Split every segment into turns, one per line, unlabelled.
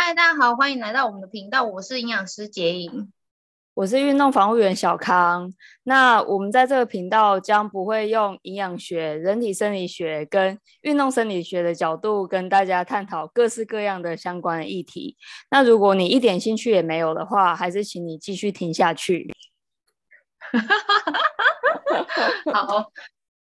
嗨，大家好，欢迎来到我们的频道，我是营养师杰颖，
我是运动防护员小康。那我们在这个频道将不会用营养学、人体生理学跟运动生理学的角度跟大家探讨各式各样的相关的议题。那如果你一点兴趣也没有的话，还是请你继续听下去。
好，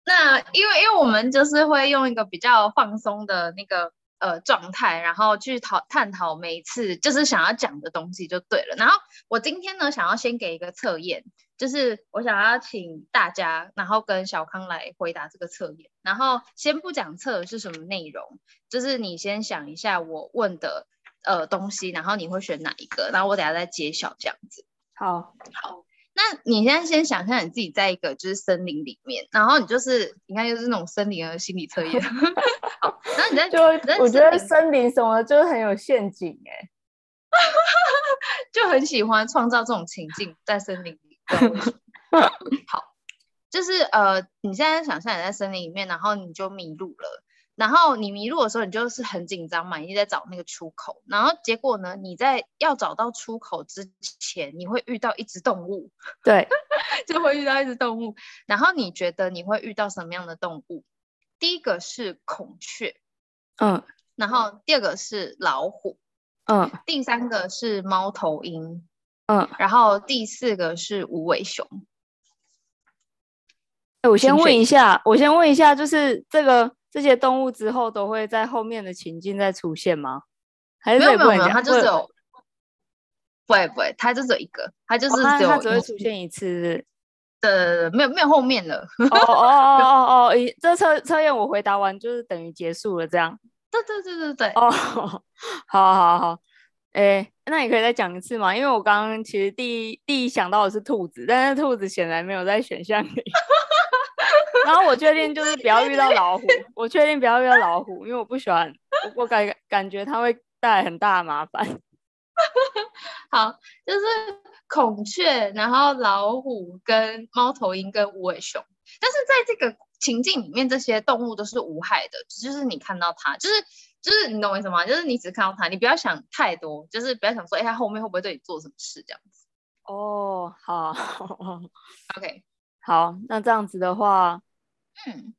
那因为因为我们就是会用一个比较放松的那个呃状态，然后去讨探讨每一次就是想要讲的东西就对了。然后我今天呢，想要先给一个测验，就是我想要请大家，然后跟小康来回答这个测验。然后先不讲测的是什么内容，就是你先想一下我问的呃东西，然后你会选哪一个，然后我等下再揭晓这样子。
好，
好。那你现在先想象你自己在一个就是森林里面，然后你就是你看就是那种森林的心理测验。好，然后你在
就我觉得森林什么就是很有陷阱哎、欸，
就很喜欢创造这种情境在森林里。好，就是呃，你现在想象你在森林里面，然后你就迷路了。然后你迷路的时候，你就是很紧张嘛，你在找那个出口。然后结果呢，你在要找到出口之前，你会遇到一只动物。
对，
就会遇到一只动物。然后你觉得你会遇到什么样的动物？第一个是孔雀，
嗯。
然后第二个是老虎，
嗯。
第三个是猫头鹰，
嗯。
然后第四个是无尾熊。
哎，我先问一下，我先问一下，就是这个。这些动物之后都会在后面的情境再出现吗？还是
没有没有没有，它就是有，不会不会，它就是有一个，它就是只有、
哦、它只会出现一次，
对对对，没有没有后面了。
哦哦 哦哦哦，这测测验我回答完就是等于结束了，这样。
对对对对对。
哦，好 好好，哎，那你可以再讲一次吗？因为我刚刚其实第一第一想到的是兔子，但是兔子显然没有在选项里。然后我确定就是不要遇到老虎，我确定不要遇到老虎，因为我不喜欢，我感感觉它会带来很大的麻烦。
好，就是孔雀，然后老虎跟猫头鹰跟无尾熊，但是在这个情境里面，这些动物都是无害的，就是你看到它，就是就是你懂我意思吗？就是你只看到它，你不要想太多，就是不要想说，哎，它后面会不会对你做什么事这样子。
哦，好，
OK。
好，那这样子的话，
嗯，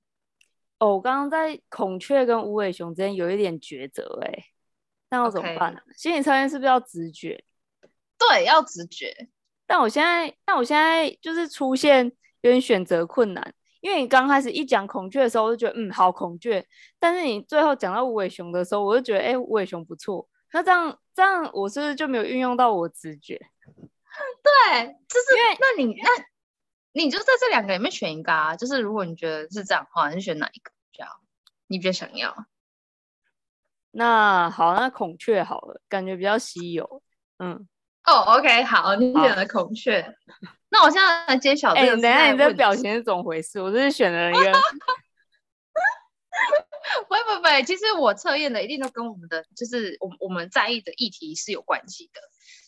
哦，我刚刚在孔雀跟无尾熊之间有一点抉择，哎，那要怎么办呢.心理测验是不是要直觉？
对，要直觉。
但我现在，但我现在就是出现有点选择困难，因为你刚开始一讲孔雀的时候，我就觉得嗯，好孔雀，但是你最后讲到无尾熊的时候，我就觉得哎，无尾熊不错。那这样这样，我是不是就没有运用到我直觉？
对，就是因为那你那。你就在这两个里面选一个啊，就是如果你觉得是这样的话，你选哪一个比较？你比较想要？
那好，那孔雀好了，感觉比较稀有。嗯，
哦、oh,，OK，好，你选了孔雀。那我现在来揭晓这个。哎、欸，等一下，你这表情是怎么回事？我这是选了一个。不不不，其实我测验的一定都跟我们的就是我我们在意的议题是有关系的，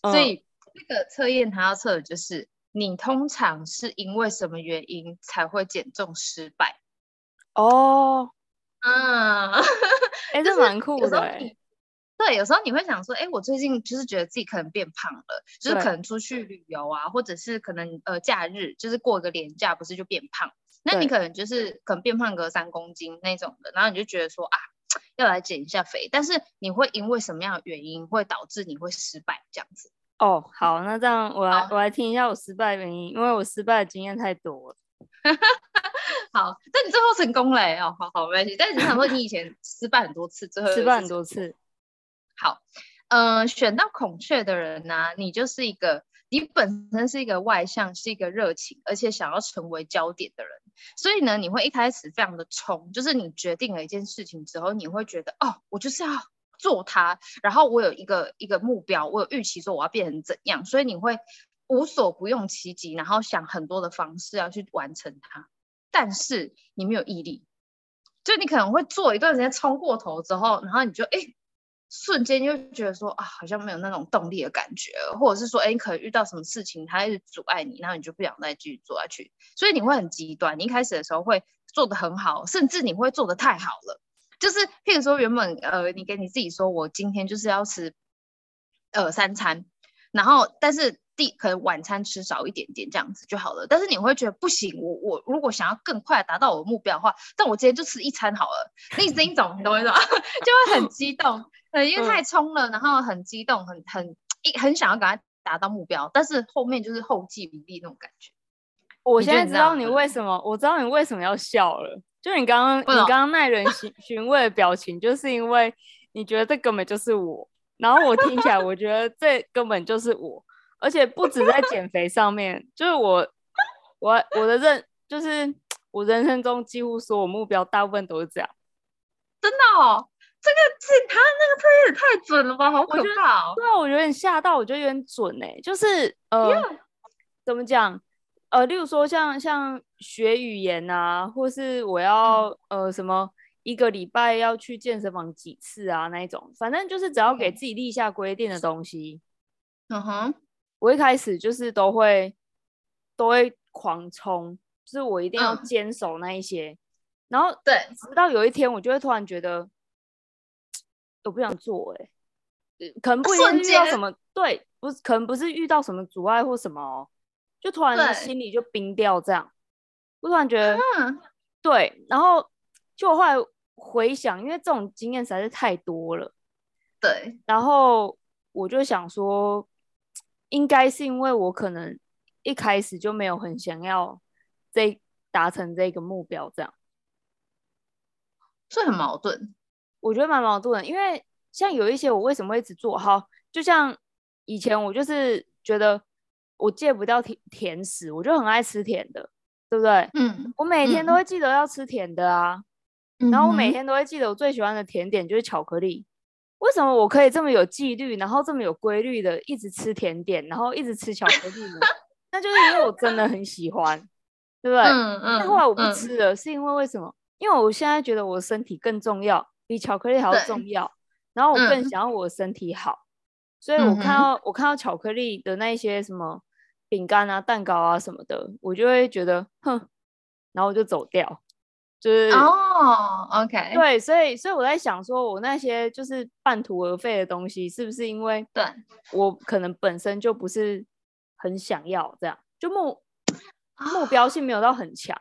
嗯、所以这个测验它要测的就是。你通常是因为什么原因才会减重失败？
哦，
嗯，哎、
欸，这蛮酷的。
对，有时候你会想说，哎、欸，我最近就是觉得自己可能变胖了，就是可能出去旅游啊，或者是可能呃假日，就是过个年假，不是就变胖？那你可能就是可能变胖个三公斤那种的，然后你就觉得说啊，要来减一下肥，但是你会因为什么样的原因会导致你会失败这样子？
哦，好，那这样我来我来听一下我失败的原因，因为我失败的经验太多了。
好，但你最后成功了哦，好好没关系。但是你想说你以前失败很多次，最后
失败很多次。
好，嗯、呃，选到孔雀的人呢、啊，你就是一个，你本身是一个外向，是一个热情，而且想要成为焦点的人。所以呢，你会一开始非常的冲，就是你决定了一件事情之后，你会觉得哦，我就是要。做它，然后我有一个一个目标，我有预期说我要变成怎样，所以你会无所不用其极，然后想很多的方式要去完成它。但是你没有毅力，就你可能会做一段时间冲过头之后，然后你就哎，瞬间就觉得说啊，好像没有那种动力的感觉，或者是说哎，你可能遇到什么事情，它一直阻碍你，然后你就不想再继续做下去，所以你会很极端。你一开始的时候会做得很好，甚至你会做得太好了。就是，譬如说，原本呃，你给你自己说，我今天就是要吃呃三餐，然后但是第可能晚餐吃少一点点这样子就好了。但是你会觉得不行，我我如果想要更快达到我的目标的话，但我今天就吃一餐好了。那这一种你懂我意思吗？就会很激动，呃，因为太冲了，然后很激动，很很一很想要赶快达到目标，但是后面就是后继无力那种感觉。
我现在知道你为什么，我知道你为什么要笑了。就你刚刚，你刚刚耐人寻 寻味的表情，就是因为你觉得这根本就是我。然后我听起来，我觉得这根本就是我，而且不止在减肥上面，就是我，我我的认，就是 我人生中几乎所有目标，大部分都是这样。
真的哦，这个是他那个测也太准了吧，好可怕哦。
对啊，我有点吓到，我觉得有点准哎、欸，就是呃.怎么讲？呃，例如说像像学语言啊，或是我要、嗯、呃什么一个礼拜要去健身房几次啊那一种，反正就是只要给自己立下规定的东西，
嗯哼，
我一开始就是都会都会狂冲，就是我一定要坚守那一些，嗯、然后
对，
直到有一天我就会突然觉得我不想做、欸，哎，可能不一定遇到什么，对，不是，可能不是遇到什么阻碍或什么哦。就突然心里就冰掉，这样，我突然觉得，嗯、对，然后就后来回想，因为这种经验实在是太多了，
对，
然后我就想说，应该是因为我可能一开始就没有很想要这达成这个目标，这样，
所以很矛盾，
我觉得蛮矛盾的，因为像有一些我为什么会一直做好，就像以前我就是觉得。我戒不掉甜甜食，我就很爱吃甜的，对不对？
嗯，
我每天都会记得要吃甜的啊，嗯、然后我每天都会记得我最喜欢的甜点就是巧克力。为什么我可以这么有纪律，然后这么有规律的一直吃甜点，然后一直吃巧克力呢？那就是因为我真的很喜欢，对不对？嗯嗯。但后来我不吃了，嗯、是因为为什么？因为我现在觉得我的身体更重要，比巧克力还要重要，然后我更想要我的身体好。所以我看到、嗯、我看到巧克力的那些什么饼干啊、蛋糕啊什么的，我就会觉得哼，然后我就走掉，就是
哦，OK，
对，所以所以我在想，说我那些就是半途而废的东西，是不是因为对我可能本身就不是很想要这样，就目目标性没有到很强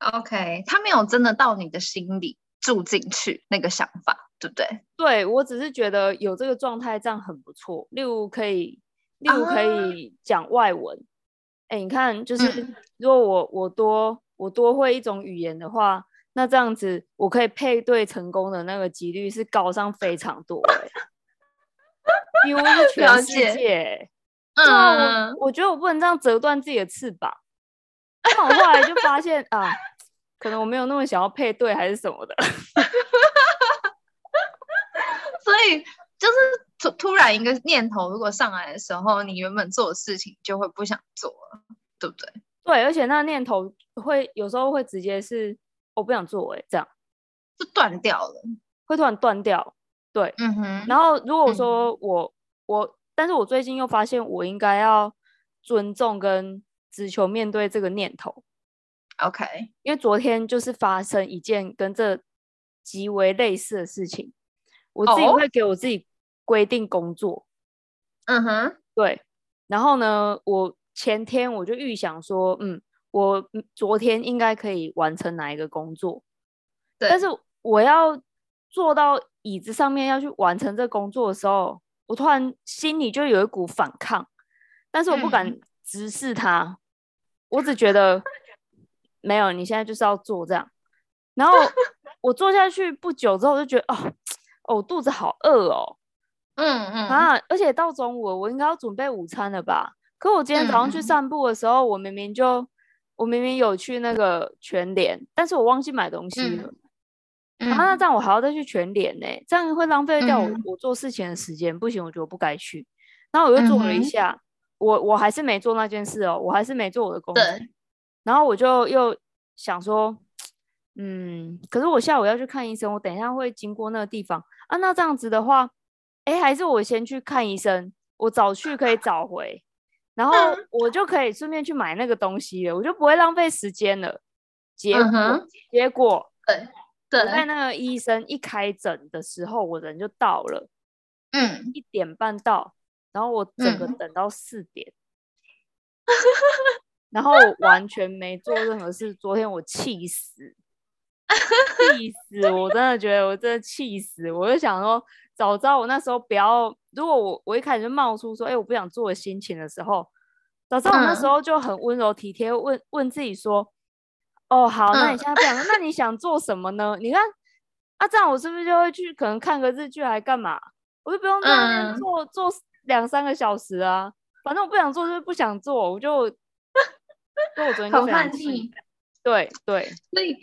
，OK，他没有真的到你的心里住进去那个想法。对不对？
对，我只是觉得有这个状态这样很不错。例如可以，例如可以讲外文。哎、uh，你看，就是、嗯、如果我我多我多会一种语言的话，那这样子我可以配对成功的那个几率是高上非常多。哎，几乎是 全世界。嗯，我觉得我不能这样折断自己的翅膀。那我后来就发现啊，可能我没有那么想要配对，还是什么的。
所以就是突突然一个念头，如果上来的时候，你原本做的事情就会不想做了，对不对？
对，而且那个念头会有时候会直接是我不想做，哎，这样
就断掉了，
会突然断掉。对，
嗯哼。
然后如果说我、嗯、我，但是我最近又发现我应该要尊重跟只求面对这个念头。
OK，
因为昨天就是发生一件跟这极为类似的事情。我自己会给我自己规定工作，
嗯哼、oh?
对。然后呢，我前天我就预想说，嗯，我昨天应该可以完成哪一个工作，
对。
但是我要坐到椅子上面要去完成这工作的时候，我突然心里就有一股反抗，但是我不敢直视它，嗯、我只觉得没有，你现在就是要做这样。然后 我坐下去不久之后，我就觉得哦。哦，肚子好饿哦，
嗯嗯
啊，而且到中午我应该要准备午餐了吧？可我今天早上去散步的时候，嗯、我明明就我明明有去那个全联，但是我忘记买东西了。嗯、啊，那这样我还要再去全联呢？这样会浪费掉我、嗯、我做事情的时间，不行，我觉得我不该去。然后我又做了一下，嗯、我我还是没做那件事哦，我还是没做我的工作。
对
然后我就又想说。嗯，可是我下午要去看医生，我等一下会经过那个地方啊。那这样子的话，哎，还是我先去看医生，我早去可以早回，然后我就可以顺便去买那个东西了，我就不会浪费时间了。结果，
嗯、
结果，
对，对，
在那个医生一开诊的时候，我人就到了，
嗯，
一点半到，然后我整个等到四点，
嗯、
然后完全没做任何事。昨天我气死，气死！我真的觉得我真的气死。我就想说，早知道我那时候不要，如果我我一开始就冒出说，哎、欸，我不想做的心情的时候，早知道我那时候就很温柔体贴，问问自己说，哦，好，那你现在不想做，那你想做什么呢？你看。啊，这样我是不是就会去可能看个日剧，还干嘛？我就不用在那边坐、嗯、坐两三个小时啊。反正我不想做就是不想做，我就，就我昨天就非常气。对对，
所以。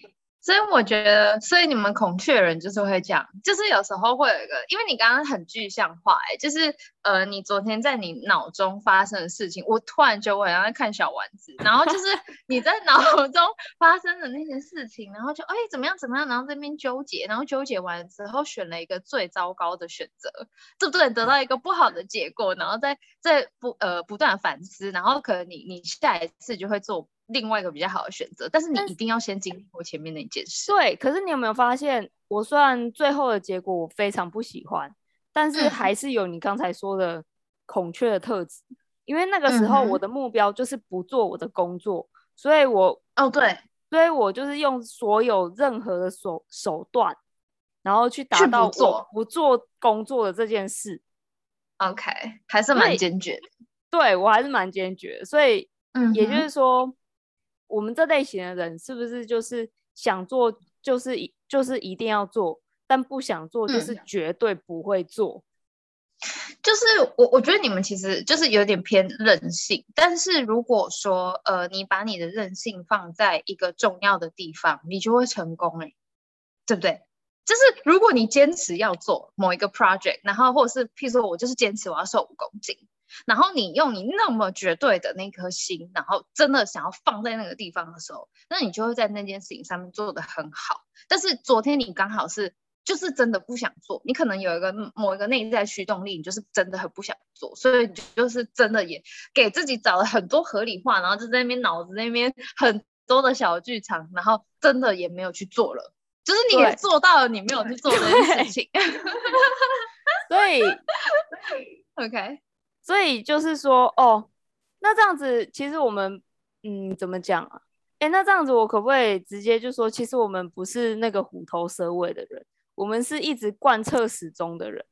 所以我觉得，所以你们孔雀人就是会这样，就是有时候会有一个，因为你刚刚很具象化，哎，就是呃，你昨天在你脑中发生的事情，我突然觉得我好像在看小丸子，然后就是你在脑中发生的那些事情，然后就哎怎么样怎么样，然后这边纠结，然后纠结完之后选了一个最糟糕的选择，对不对？得到一个不好的结果，然后再再不呃不断反思，然后可能你你下一次就会做。另外一个比较好的选择，但是你一定要先经历过前面那件事。
对，可是你有没有发现，我虽然最后的结果我非常不喜欢，但是还是有你刚才说的孔雀的特质，嗯、因为那个时候我的目标就是不做我的工作，嗯、所以我
哦对，
所以我就是用所有任何的手手段，然后去达到我不做工作的这件事。
OK，还是蛮坚决的。
对，我还是蛮坚决的，所以嗯，也就是说。我们这类型的人是不是就是想做就是一就是一定要做，但不想做就是绝对不会做？
嗯、就是我我觉得你们其实就是有点偏任性，但是如果说呃你把你的任性放在一个重要的地方，你就会成功哎，对不对？就是如果你坚持要做某一个 project，然后或者是譬如说我就是坚持我要瘦五公斤。然后你用你那么绝对的那颗心，然后真的想要放在那个地方的时候，那你就会在那件事情上面做得很好。但是昨天你刚好是就是真的不想做，你可能有一个某一个内在驱动力，你就是真的很不想做，所以你就是真的也给自己找了很多合理化，然后就在那边脑子那边很多的小剧场，然后真的也没有去做了，就是你也做到了你没有去做这件事情。
对，
OK。
所以就是说，哦，那这样子，其实我们，嗯，怎么讲啊？哎，那这样子，我可不可以直接就说，其实我们不是那个虎头蛇尾的人，我们是一直贯彻始终的人。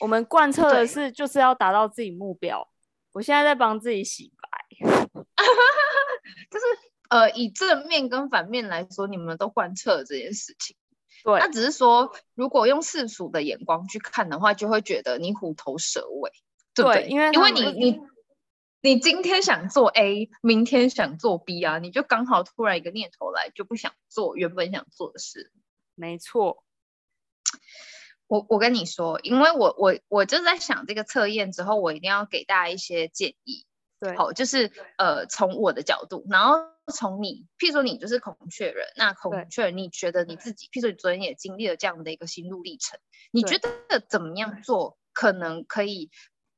我们贯彻的是，就是要达到自己目标。我现在在帮自己洗白，
就是呃，以正面跟反面来说，你们都贯彻了这件事情。
对，
那只是说，如果用世俗的眼光去看的话，就会觉得你虎头蛇尾。对，对，因为因为你你你今天想做 A，明天想做 B 啊，你就刚好突然一个念头来，就不想做原本想做的事。
没错，
我我跟你说，因为我我我就在想这个测验之后，我一定要给大家一些建议。
对，
好，就是呃，从我的角度，然后从你，譬如说你就是孔雀人，那孔雀人，你觉得你自己，譬如说你昨天也经历了这样的一个心路历程，你觉得怎么样做可能可以？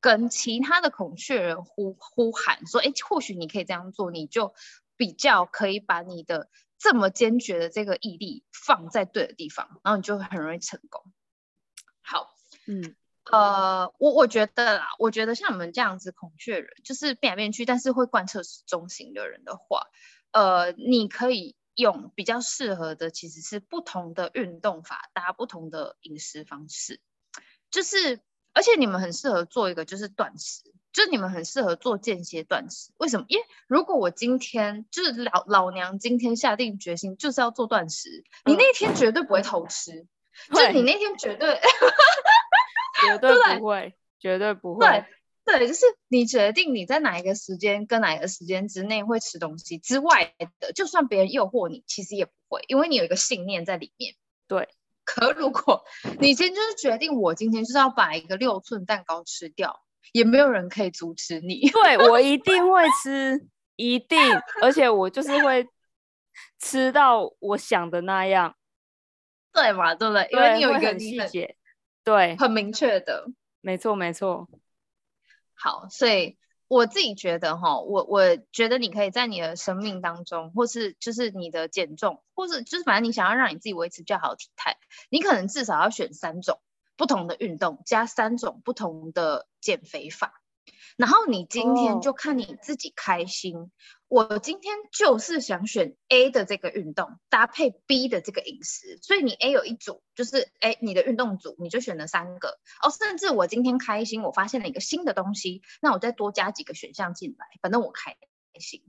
跟其他的孔雀人呼呼喊说：“哎，或许你可以这样做，你就比较可以把你的这么坚决的这个毅力放在对的地方，然后你就会很容易成功。”好，
嗯，
呃，我我觉得啦，我觉得像我们这样子孔雀人，就是变来变去，但是会贯彻始终型的人的话，呃，你可以用比较适合的，其实是不同的运动法，搭不同的饮食方式，就是。而且你们很适合做一个就是断食，就是你们很适合做间歇断食。为什么？因为如果我今天就是老老娘今天下定决心就是要做断食，嗯、你那天绝对不会偷吃，就你那天绝对
绝对不会，绝对不会。
对对，就是你决定你在哪一个时间跟哪一个时间之内会吃东西之外的，就算别人诱惑你，其实也不会，因为你有一个信念在里面。
对。
可如果你今天就是决定，我今天就是要把一个六寸蛋糕吃掉，也没有人可以阻止你。
对，我一定会吃，一定，而且我就是会吃到我想的那样，
对嘛？对不对？因为你有一个细节，
对，
很明确的，
没错，没错。
好，所以。我自己觉得哈，我我觉得你可以在你的生命当中，或是就是你的减重，或是就是反正你想要让你自己维持较好的体态，你可能至少要选三种不同的运动，加三种不同的减肥法。然后你今天就看你自己开心。Oh. 我今天就是想选 A 的这个运动搭配 B 的这个饮食，所以你 A 有一组，就是哎你的运动组你就选了三个哦。甚至我今天开心，我发现了一个新的东西，那我再多加几个选项进来，反正我开心，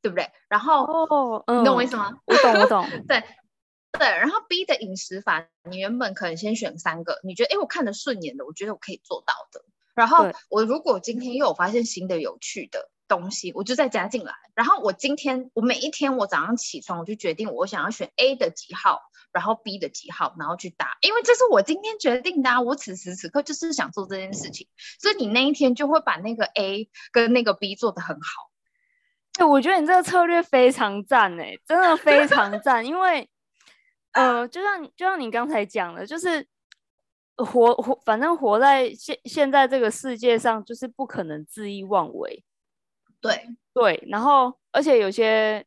对不对？然后哦，oh, um, 你懂我意思吗？
我懂，我懂。
对对，然后 B 的饮食法，你原本可能先选三个，你觉得哎我看得顺眼的，我觉得我可以做到的。然后我如果今天又有发现新的有趣的东西，我就再加进来。然后我今天我每一天我早上起床我就决定我想要选 A 的几号，然后 B 的几号，然后去打，因为这是我今天决定的啊。我此时此刻就是想做这件事情，所以你那一天就会把那个 A 跟那个 B 做得很好。
对，我觉得你这个策略非常赞哎，真的非常赞。因为呃，就像就像你刚才讲的，就是。活活，反正活在现现在这个世界上，就是不可能恣意妄为。
对
对，然后而且有些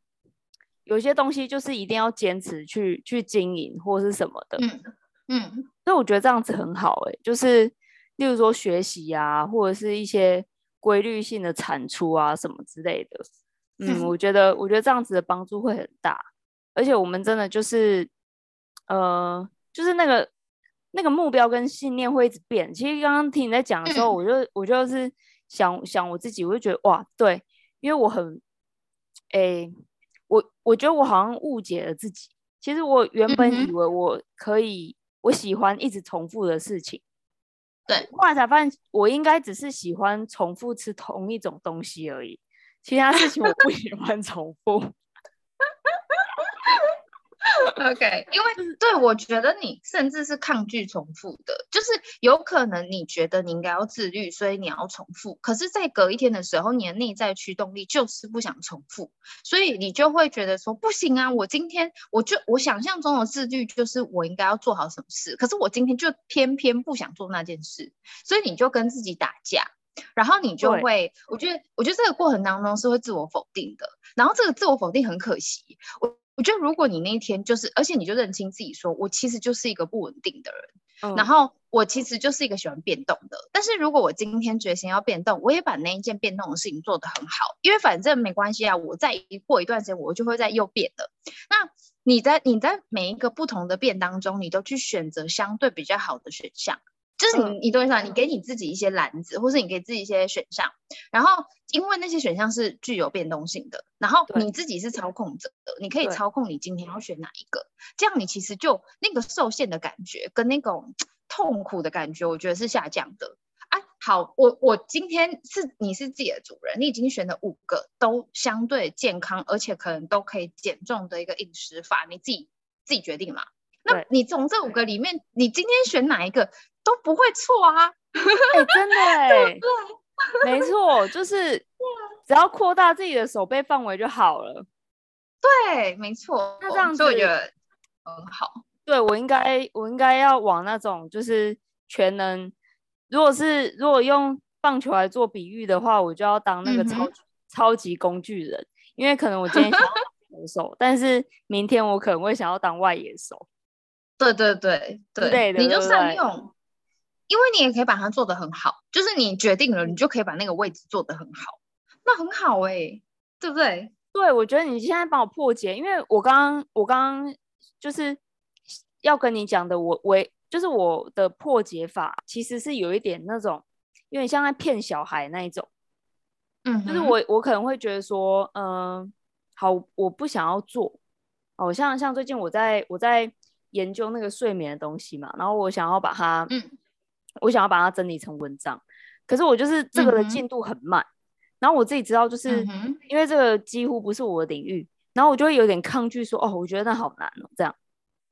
有些东西就是一定要坚持去去经营或是什么的。
嗯嗯，
所以我觉得这样子很好哎、欸，就是例如说学习啊，或者是一些规律性的产出啊什么之类的。嗯，嗯我觉得我觉得这样子的帮助会很大，而且我们真的就是呃，就是那个。那个目标跟信念会一直变。其实刚刚听你在讲的时候，我就我就是想想我自己，我就觉得哇，对，因为我很，诶，我我觉得我好像误解了自己。其实我原本以为我可以，我喜欢一直重复的事情，
对，
后来才发现我应该只是喜欢重复吃同一种东西而已，其他事情我不 喜欢重复。
OK，因为对，我觉得你甚至是抗拒重复的，就是有可能你觉得你应该要自律，所以你要重复。可是，在隔一天的时候，你的内在驱动力就是不想重复，所以你就会觉得说不行啊！我今天我就我想象中的自律就是我应该要做好什么事，可是我今天就偏偏不想做那件事，所以你就跟自己打架，然后你就会，我觉得我觉得这个过程当中是会自我否定的，然后这个自我否定很可惜，我。我觉得，如果你那一天就是，而且你就认清自己说，说我其实就是一个不稳定的人，嗯，然后我其实就是一个喜欢变动的。但是如果我今天决心要变动，我也把那一件变动的事情做得很好，因为反正没关系啊，我再过一段时间我就会再又变的。那你在你在每一个不同的变当中，你都去选择相对比较好的选项。就是你，你懂我意思吗？你给你自己一些篮子，或是你给自己一些选项，然后因为那些选项是具有变动性的，然后你自己是操控者的，你可以操控你今天要选哪一个，这样你其实就那个受限的感觉跟那种痛苦的感觉，我觉得是下降的。啊，好，我我今天是你是自己的主人，你已经选了五个都相对健康，而且可能都可以减重的一个饮食法，你自己自己决定嘛。那你从这五个里面，你今天选哪一个都不会错啊！
欸、真的 哎、欸，没错，就是只要扩大自己的手背范围就好了。
对，没错。
那这样子
我觉得很好。
对，我应该，我应该要往那种就是全能。如果是如果用棒球来做比喻的话，我就要当那个超、嗯、超级工具人，因为可能我今天想要当投手，但是明天我可能会想要当外野手。
对对对对，对，你就善用，因为你也可以把它做得很好，就是你决定了，你就可以把那个位置做得很好，那很好哎、欸，对不对？
对，我觉得你现在帮我破解，因为我刚刚我刚刚就是要跟你讲的，我我就是我的破解法，其实是有一点那种，有点像在骗小孩那一种，嗯，就是我我可能会觉得说，嗯、呃，好，我不想要做，哦，像像最近我在我在。研究那个睡眠的东西嘛，然后我想要把它，嗯，我想要把它整理成文章，可是我就是这个的进度很慢，嗯，然后我自己知道，就是因为这个几乎不是我的领域，然后我就会有点抗拒说，哦，我觉得那好难哦，这样，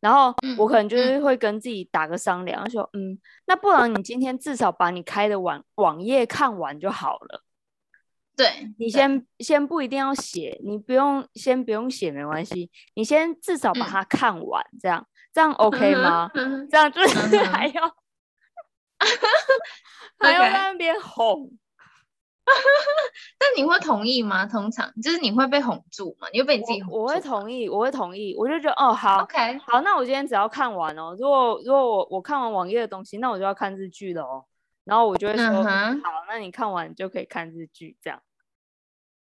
然后我可能就是会跟自己打个商量，说，嗯，那不然你今天至少把你开的网网页看完就好了。
对，
你先先不一定要写，你不用先不用写没关系，你先至少把它看完，这样。这样 OK 吗？嗯、这样就是 还要、嗯、还要在那边哄，
但你会同意吗？通常就是你会被哄住吗？你会被你自己哄住
我？我会同意，我会同意。我就觉得哦，好
，OK，
好，那我今天只要看完哦。如果如果我我看完网页的东西，那我就要看日剧了哦。然后我就会说，嗯、好，那你看完就可以看日剧，这样。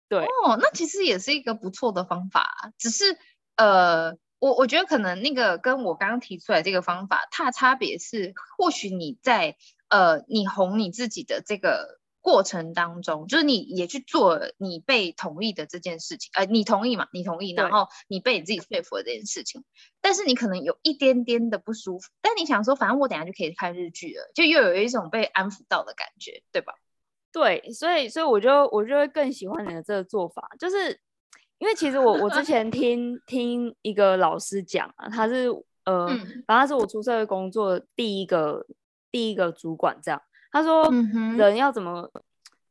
对
哦，那其实也是一个不错的方法。只是呃，我我觉得可能那个跟我刚刚提出来这个方法，它的差别是，或许你在呃，你哄你自己的这个。过程当中，就是你也去做你被同意的这件事情，呃，你同意嘛？你同意，然后你被你自己说服的这件事情，但是你可能有一点点的不舒服，但你想说，反正我等下就可以看日剧了，就又有一种被安抚到的感觉，对吧？
对，所以，所以我就我就会更喜欢你的这个做法，就是因为其实我我之前 听听一个老师讲啊，他是呃，反正他是我出社会工作第一个第一个主管这样。他说：“人要怎么？嗯、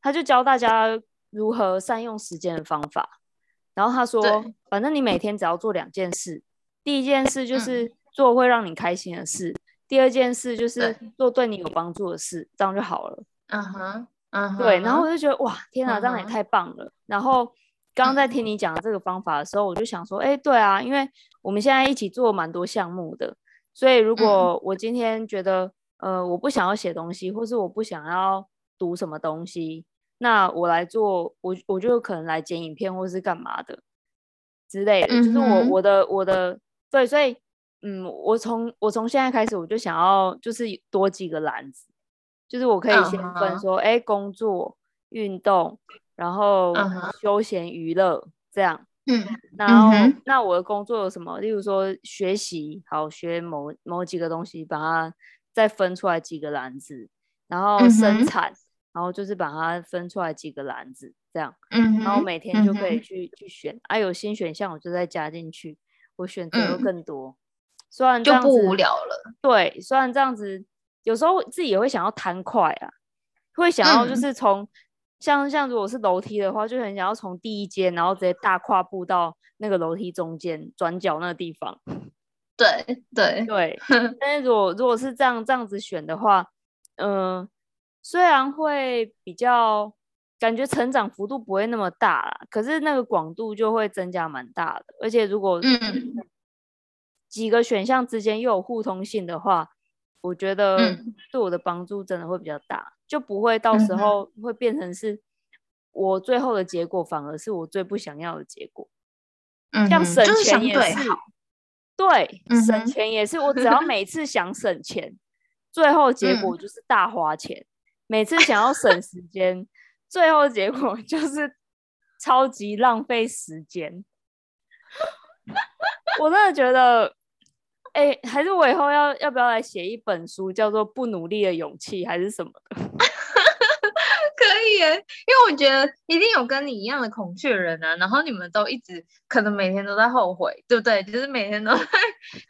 他就教大家如何善用时间的方法。然后他说，反正你每天只要做两件事，第一件事就是做会让你开心的事，嗯、第二件事就是做对你有帮助的事，这样就好了。
嗯哼，嗯哼，
对。然后我就觉得哇，天哪，这样也太棒了。嗯、然后刚刚在听你讲的这个方法的时候，我就想说，哎、欸，对啊，因为我们现在一起做蛮多项目的，所以如果我今天觉得。”呃，我不想要写东西，或是我不想要读什么东西，那我来做，我我就可能来剪影片，或是干嘛的之类的。就是我我的我的对，所以嗯，我从我从现在开始，我就想要就是多几个篮子，就是我可以先分说，哎、uh 工作、运动，然后休闲娱乐这样。嗯、uh，huh. 然后、uh. 那我的工作有什么？例如说学习，好学某某几个东西，把它。再分出来几个篮子，然后生产，嗯、然后就是把它分出来几个篮子，这样，嗯、然后每天就可以去、嗯、去选，啊，有新选项我就再加进去，我选择会更多，嗯、虽然这样子
就不无聊了。
对，虽然这样子，有时候自己也会想要贪快啊，会想要就是从、嗯、像像如果是楼梯的话，就很想要从第一阶，然后直接大跨步到那个楼梯中间转角那个地方。
对对
对，但是如果如果是这样这样子选的话，嗯、呃，虽然会比较感觉成长幅度不会那么大啦，可是那个广度就会增加蛮大的。而且如果几个选项之间又有互通性的话，我觉得对我的帮助真的会比较大，就不会到时候会变成是我最后的结果反而是我最不想要的结果。嗯，像省钱也是。对，省钱也是，我只要每次想省钱，最后结果就是大花钱；嗯、每次想要省时间，最后结果就是超级浪费时间。我真的觉得，哎、欸，还是我以后要要不要来写一本书，叫做《不努力的勇气》还是什么的？
可以耶，因为我觉得一定有跟你一样的孔雀人啊，然后你们都一直可能每天都在后悔，对不对？就是每天都 在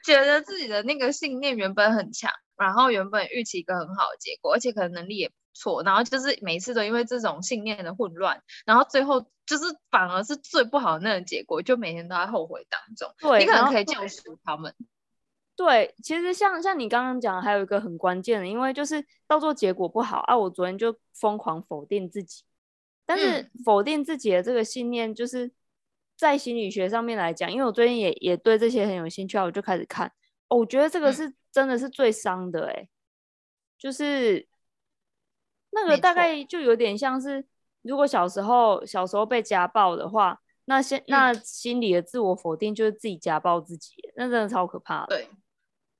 觉得自己的那个信念原本很强，然后原本预期一个很好的结果，而且可能能力也不错，然后就是每一次都因为这种信念的混乱，然后最后就是反而是最不好的那个结果，就每天都在后悔当中。对，你可能可以救赎他们。
对，其实像像你刚刚讲的，还有一个很关键的，因为就是到时候结果不好啊，我昨天就疯狂否定自己，但是否定自己的这个信念，就是在心理学上面来讲，因为我最近也也对这些很有兴趣啊，我就开始看，哦，我觉得这个是真的是最伤的，哎，就是那个大概就有点像是，如果小时候小时候被家暴的话，那先那心里的自我否定就是自己家暴自己，那真的超可怕的。
对。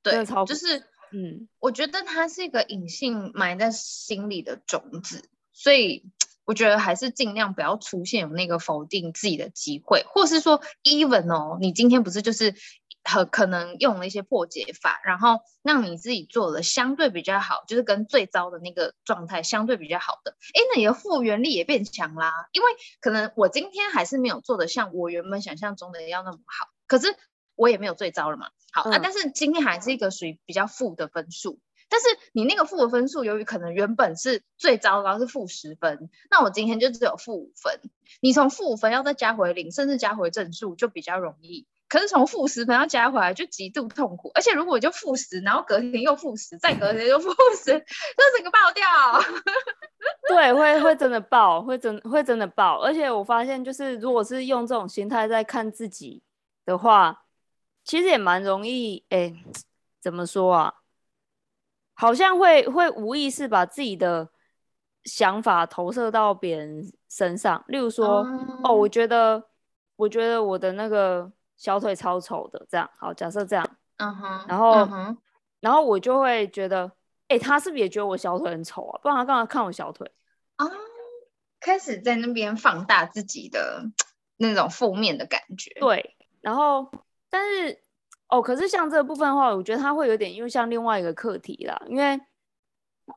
对，就是，嗯，我觉得它是一个隐性埋在心里的种子，所以我觉得还是尽量不要出现有那个否定自己的机会，或是说，even 哦，你今天不是就是很可能用了一些破解法，然后让你自己做的相对比较好，就是跟最糟的那个状态相对比较好的，哎，那你的复原力也变强啦，因为可能我今天还是没有做的像我原本想象中的要那么好，可是。我也没有最糟了嘛，好、嗯、啊，但是今天还是一个属于比较负的分数，但是你那个负的分数，由于可能原本是最糟糕是负十分，那我今天就只有负五分，你从负五分要再加回零，甚至加回正数就比较容易，可是从负十分要加回来就极度痛苦，而且如果就负十，然后隔天又负十，再隔天又负十，就整个爆掉。
对，会会真的爆，会真会真的爆。而且我发现，就是如果是用这种心态在看自己的话，其实也蛮容易。哎，怎么说啊？好像会会无意识把自己的想法投射到别人身上。例如说，嗯、哦，我觉得，我觉得我的那个小腿超丑的。这样，好，假设这样。嗯哼。然后，嗯、然后我就会觉得。哎、欸，他是不是也觉得我小腿很丑啊？不然他干嘛看我小腿
啊？开始在那边放大自己的 那种负面的感觉。
对，然后但是哦，可是像这个部分的话，我觉得他会有点，因为像另外一个课题啦。因为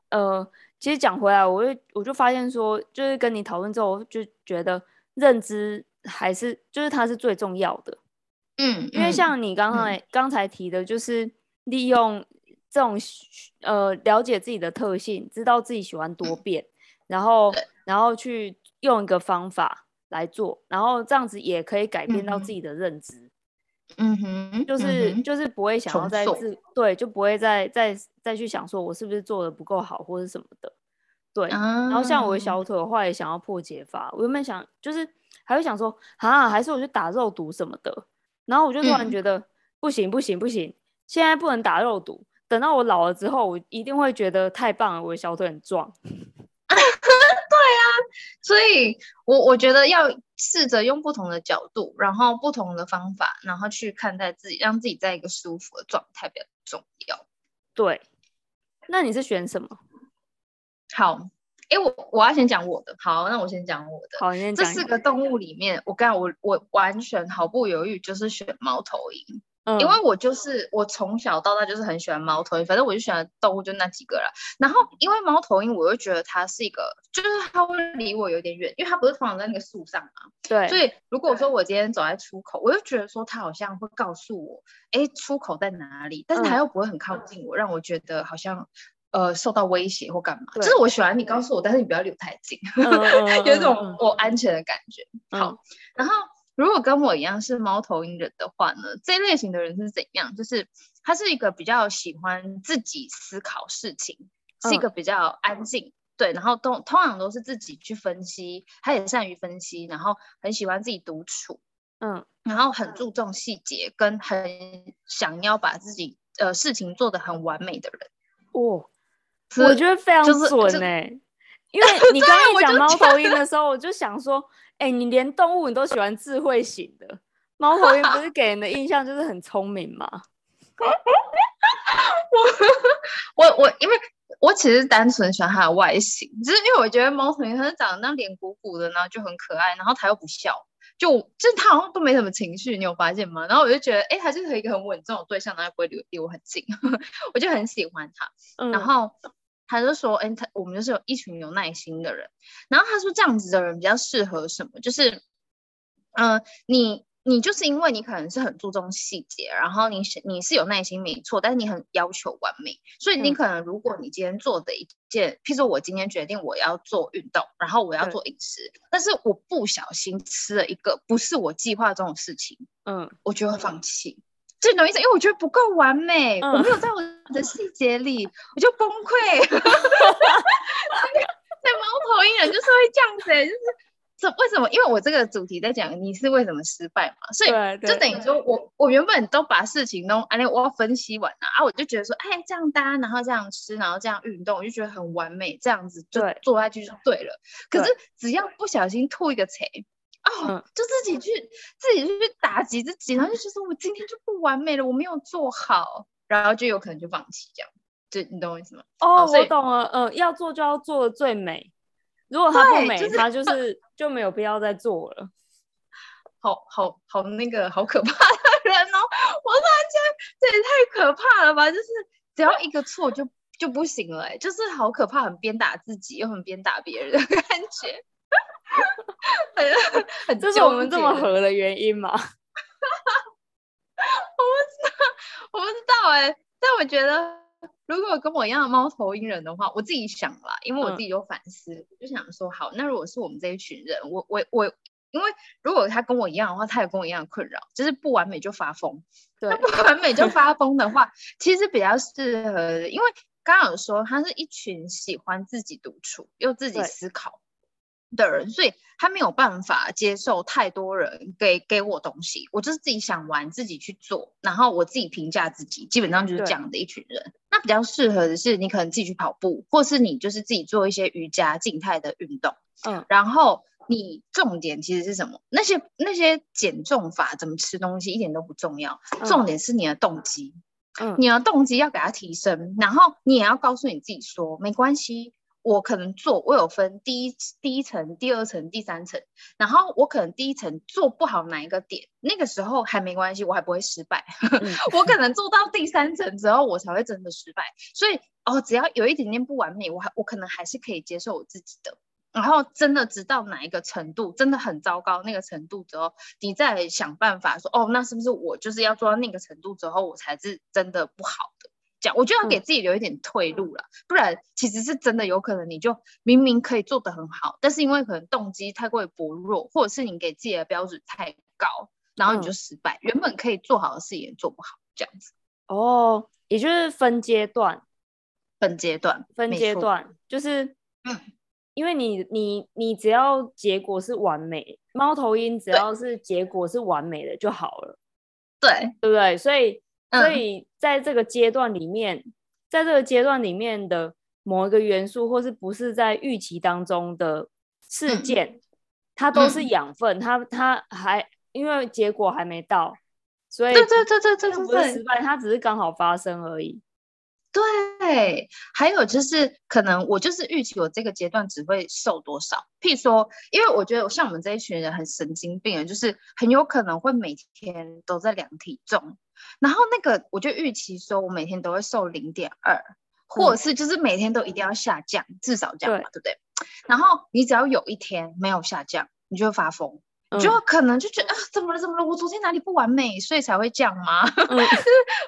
呃，其实讲回来，我就我就发现说，就是跟你讨论之后，就觉得认知还是就是它是最重要的。嗯，因为像你刚才、嗯、刚才提的，就是利用。这种呃，了解自己的特性，知道自己喜欢多变，然后然后去用一个方法来做，然后这样子也可以改变到自己的认知。嗯哼，就是、嗯、就是不会想要再自对，就不会再再再去想说我是不是做的不够好或者什么的。对、啊，然后像我的小腿的话，也想要破解法。我原本想就是还会想说啊，还是我去打肉毒什么的。然后我就突然觉得、嗯、不行不行不行，现在不能打肉毒。等到我老了之后，我一定会觉得太棒了，我的小腿很
壮。所以我我觉得要试着用不同的角度，然后不同的方法，然后去看待自己，让自己在一个舒服的状态比较重要。
对，那你是选什么？
好，哎，我我要先讲我的。好，那我先讲我的。
好，你先讲。
这四个动物里面，我刚我我完全毫不犹豫就是选猫头鹰。嗯、因为我就是我从小到大就是很喜欢猫头鹰，反正我就喜欢动物就那几个了。然后因为猫头鹰，我又觉得它是一个，就是它会离我有点远，因为它不是通常在那个树上嘛。
对。
所以如果说我今天走在出口，我又觉得说它好像会告诉我，哎，出口在哪里？但是它又不会很靠近我，嗯、让我觉得好像呃受到威胁或干嘛。就是我喜欢你告诉我，但是你不要离我太近，嗯、有一种我安全的感觉。嗯、好，然后。如果跟我一样是猫头鹰人的话呢，这类型的人是怎样？就是他是一个比较喜欢自己思考事情，嗯、是一个比较安静，对，然后都通常都是自己去分析，他也善于分析，然后很喜欢自己独处，嗯，然后很注重细节，跟很想要把自己呃事情做得很完美的人。哦，
我觉得非常准哎、欸，因为你刚刚讲 猫头鹰的时候，我就想说。哎、欸，你连动物你都喜欢智慧型的，猫头鹰不是给人的印象就是很聪明吗？
我我我，因为我其实单纯喜欢它的外形，只是因为我觉得猫头鹰它是长得那脸鼓鼓的，然后就很可爱，然后它又不笑，就就是它好像都没什么情绪，你有发现吗？然后我就觉得，哎、欸，它就是一个很稳重的对象，然后不会离离我很近，我就很喜欢它，嗯、然后。他就说：“哎，他我们就是有一群有耐心的人。然后他说这样子的人比较适合什么？就是，嗯、呃，你你就是因为你可能是很注重细节，然后你是你是有耐心没错，但是你很要求完美，所以你可能如果你今天做的一件，嗯、譬如说我今天决定我要做运动，然后我要做饮食，但是我不小心吃了一个不是我计划中的事情，嗯，我就会放弃。”这种意思，因为我觉得不够完美，嗯、我没有在我的细节里，我就崩溃。在猫头鹰人就是会这样子，就是这为什么？因为我这个主题在讲你是为什么失败嘛，所以就等于说我我原本都把事情弄哎我要分析完了啊，我就觉得说哎这样搭，然后这样吃，然后这样运动，我就觉得很完美，这样子就做下去就对了。对，可是只要不小心吐一个槽。哦、嗯，就自己去自己去打击自己，然后就觉得我今天就不完美了，我没有做好，然后就有可能就放弃这样，就你懂我意思吗？
哦，我懂了，嗯、呃，要做就要做的最美，如果它不美，就是、它就是就没有必要再做了。
好 好好，那个好可怕的人哦！我突然间这也太可怕了吧？就是只要一个错就就不行了，哎，就是好可怕，很鞭打自己又很鞭打别人的感觉。
很，这是我们这么合的原因吗？我
不知道，我不知道哎、欸。但我觉得，如果跟我一样的猫头鹰人的话，我自己想啦，因为我自己有反思，嗯、就想说，好，那如果是我们这一群人，我我我，因为如果他跟我一样的话，他也跟我一样的困扰，就是不完美就发疯。对，不完美就发疯的话，其实比较适合，因为刚刚有说他是一群喜欢自己独处又自己思考的人，所以他没有办法接受太多人给给我东西，我就是自己想玩，自己去做，然后我自己评价自己，基本上就是这样的一群人。那比较适合的是，你可能自己去跑步，或是你就是自己做一些瑜伽静态的运动。嗯，然后你重点其实是什么？那些那些减重法怎么吃东西一点都不重要，重点是你的动机。嗯，你的动机要给它提升，然后你也要告诉你自己说，没关系。我可能做，我有分第一第一层、第二层、第三层，然后我可能第一层做不好哪一个点，那个时候还没关系，我还不会失败。嗯、我可能做到第三层之后，我才会真的失败。所以哦，只要有一点点不完美，我还我可能还是可以接受我自己的。然后真的直到哪一个程度真的很糟糕那个程度之后，你再想办法说哦，那是不是我就是要做到那个程度之后，我才是真的不好的？我就要给自己留一点退路了，嗯，不然其实是真的有可能你就明明可以做得很好，但是因为可能动机太过于薄弱，或者是你给自己的标准太高，然后你就失败，嗯，原本可以做好的事也做不好，这样子。
哦，也就是分阶段，
分阶段，
分阶段，就是，嗯，因为你你你只要结果是完美，猫头鹰只要是结果是完美的就好了，
对，
对不对？所以。所以在这个阶段里面，在这个阶段里面的某一个元素，或是不是在预期当中的事件，嗯、它都是养分。嗯、它它还因为结果还没到，所以
对对对对对，
不是失败，它只是刚好发生而已。
对，还有就是可能我就是预期我这个阶段只会瘦多少。譬如说，因为我觉得像我们这一群人很神经病，就是很有可能会每天都在量体重。然后那个我就预期说，我每天都会瘦零点二，或者是就是每天都一定要下降，嗯、至少这样嘛，对，对不对？然后你只要有一天没有下降，你就会发疯，嗯、就可能就觉得啊，怎么了？怎么了？我昨天哪里不完美，所以才会这样吗？嗯、就是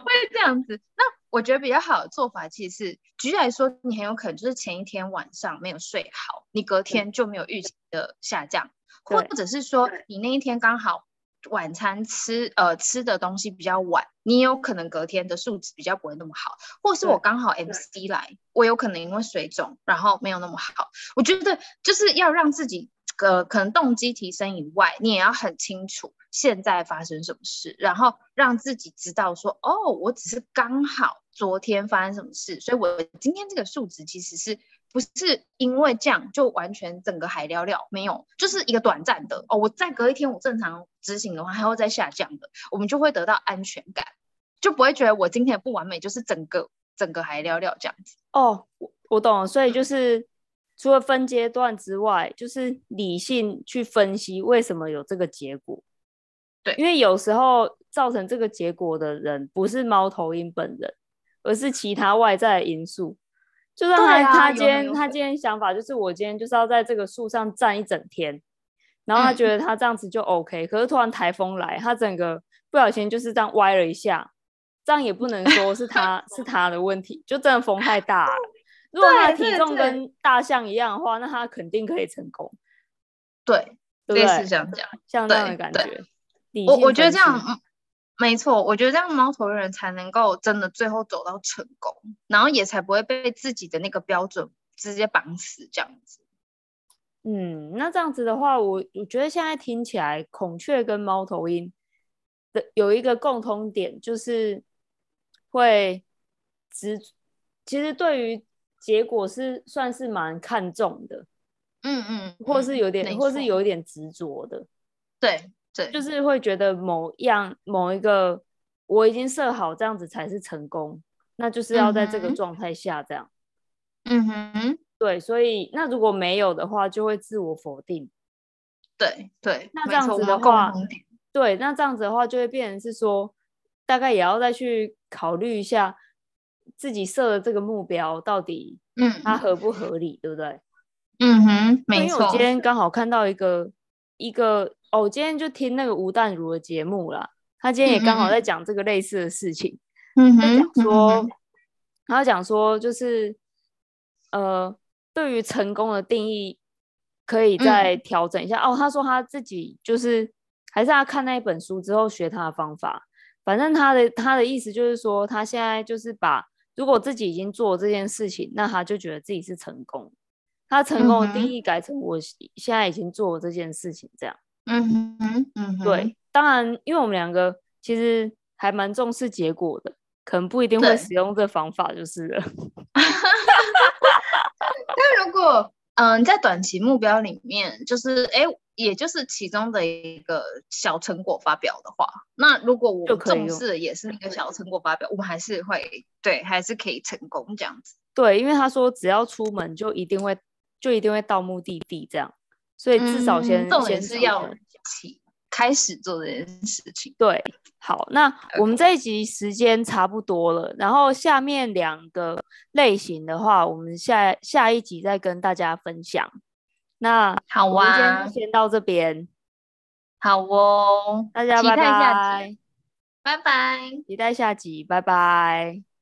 会这样子。那我觉得比较好的做法，其实是举例来说，你很有可能就是前一天晚上没有睡好，你隔天就没有预期的下降，或者是说你那一天刚好。晚餐吃呃吃的东西比较晚，你有可能隔天的数值比较不会那么好，或是我刚好 MC 来，我有可能因为水肿，然后没有那么好。我觉得就是要让自己呃可能动机提升以外，你也要很清楚现在发生什么事，然后让自己知道说哦，我只是刚好昨天发生什么事，所以我今天这个数值其实是。不是因为这样就完全整个海聊聊没有，就是一个短暂的哦。我再隔一天我正常执行的话，还会再下降的，我们就会得到安全感，就不会觉得我今天不完美，就是整个整个海聊聊这样子。
哦，我我懂了，所以就是除了分阶段之外，就是理性去分析为什么有这个结果。
对，
因为有时候造成这个结果的人不是猫头鹰本人，而是其他外在的因素。就算他他今天他今天想法就是我今天就是要在这个树上站一整天，然后他觉得他这样子就 OK，嗯，可是突然台风来，他整个不小心就是这样歪了一下，这样也不能说是他是 他的问题，就真的风太大了。如果他的体重跟大象一样的话，那他肯定可以成功。
对，
对，
类似这样讲，
像这样的感觉。
我我觉得这样。没错，我觉得这样猫头鹰人才能够真的最后走到成功，然后也才不会被自己的那个标准直接绑死这样子。
嗯，那这样子的话，我我觉得现在听起来，孔雀跟猫头鹰的有一个共通点，就是会执，其实对于结果是算是蛮看重的。
嗯嗯，
或是有点，或是有一点执着的。
对。对，
就是会觉得某样某一个我已经设好这样子才是成功，那就是要在这个状态下这样。
嗯哼，
对，所以那如果没有的话，就会自我否定。
对对，
那这样子的话，对，那这样子的话就会变成是说，大概也要再去考虑一下自己设的这个目标到底，嗯，它合不合理，对不对？
嗯哼，没错。
因为我今天刚好看到一个一个。哦，我今天就听那个吴淡如的节目啦，他今天也刚好在讲这个类似的事情。嗯哼，他讲说，嗯、他讲说，就是呃，对于成功的定义可以再调整一下。嗯、哦，他说他自己就是还是他看那一本书之后学他的方法。反正他的他的意思就是说，他现在就是把如果自己已经做这件事情，那他就觉得自己是成功。他成功的定义改成我现在已经做了这件事情，这样。
嗯哼，嗯哼，
对。当然，因为我们两个其实还蛮重视结果的，可能不一定会使用这方法，就是了。
那如果嗯、呃，在短期目标里面，就是哎。也就是其中的一个小成果发表的话，那如果我重视的也是那个小成果发表，我们还是会对，还是可以成功这样子。
对，因为他说只要出门就一定会就一定会到目的地这样，所以至少先、嗯、
重点是要起开始做这件事情。
对，好，那我们这一集时间差不多了，然后下面两个类型的话，我们下下一集再跟大家分享。那
好哇，
今天就先到这边。
好哦，
大家拜拜，
拜拜，
期待下集，拜拜。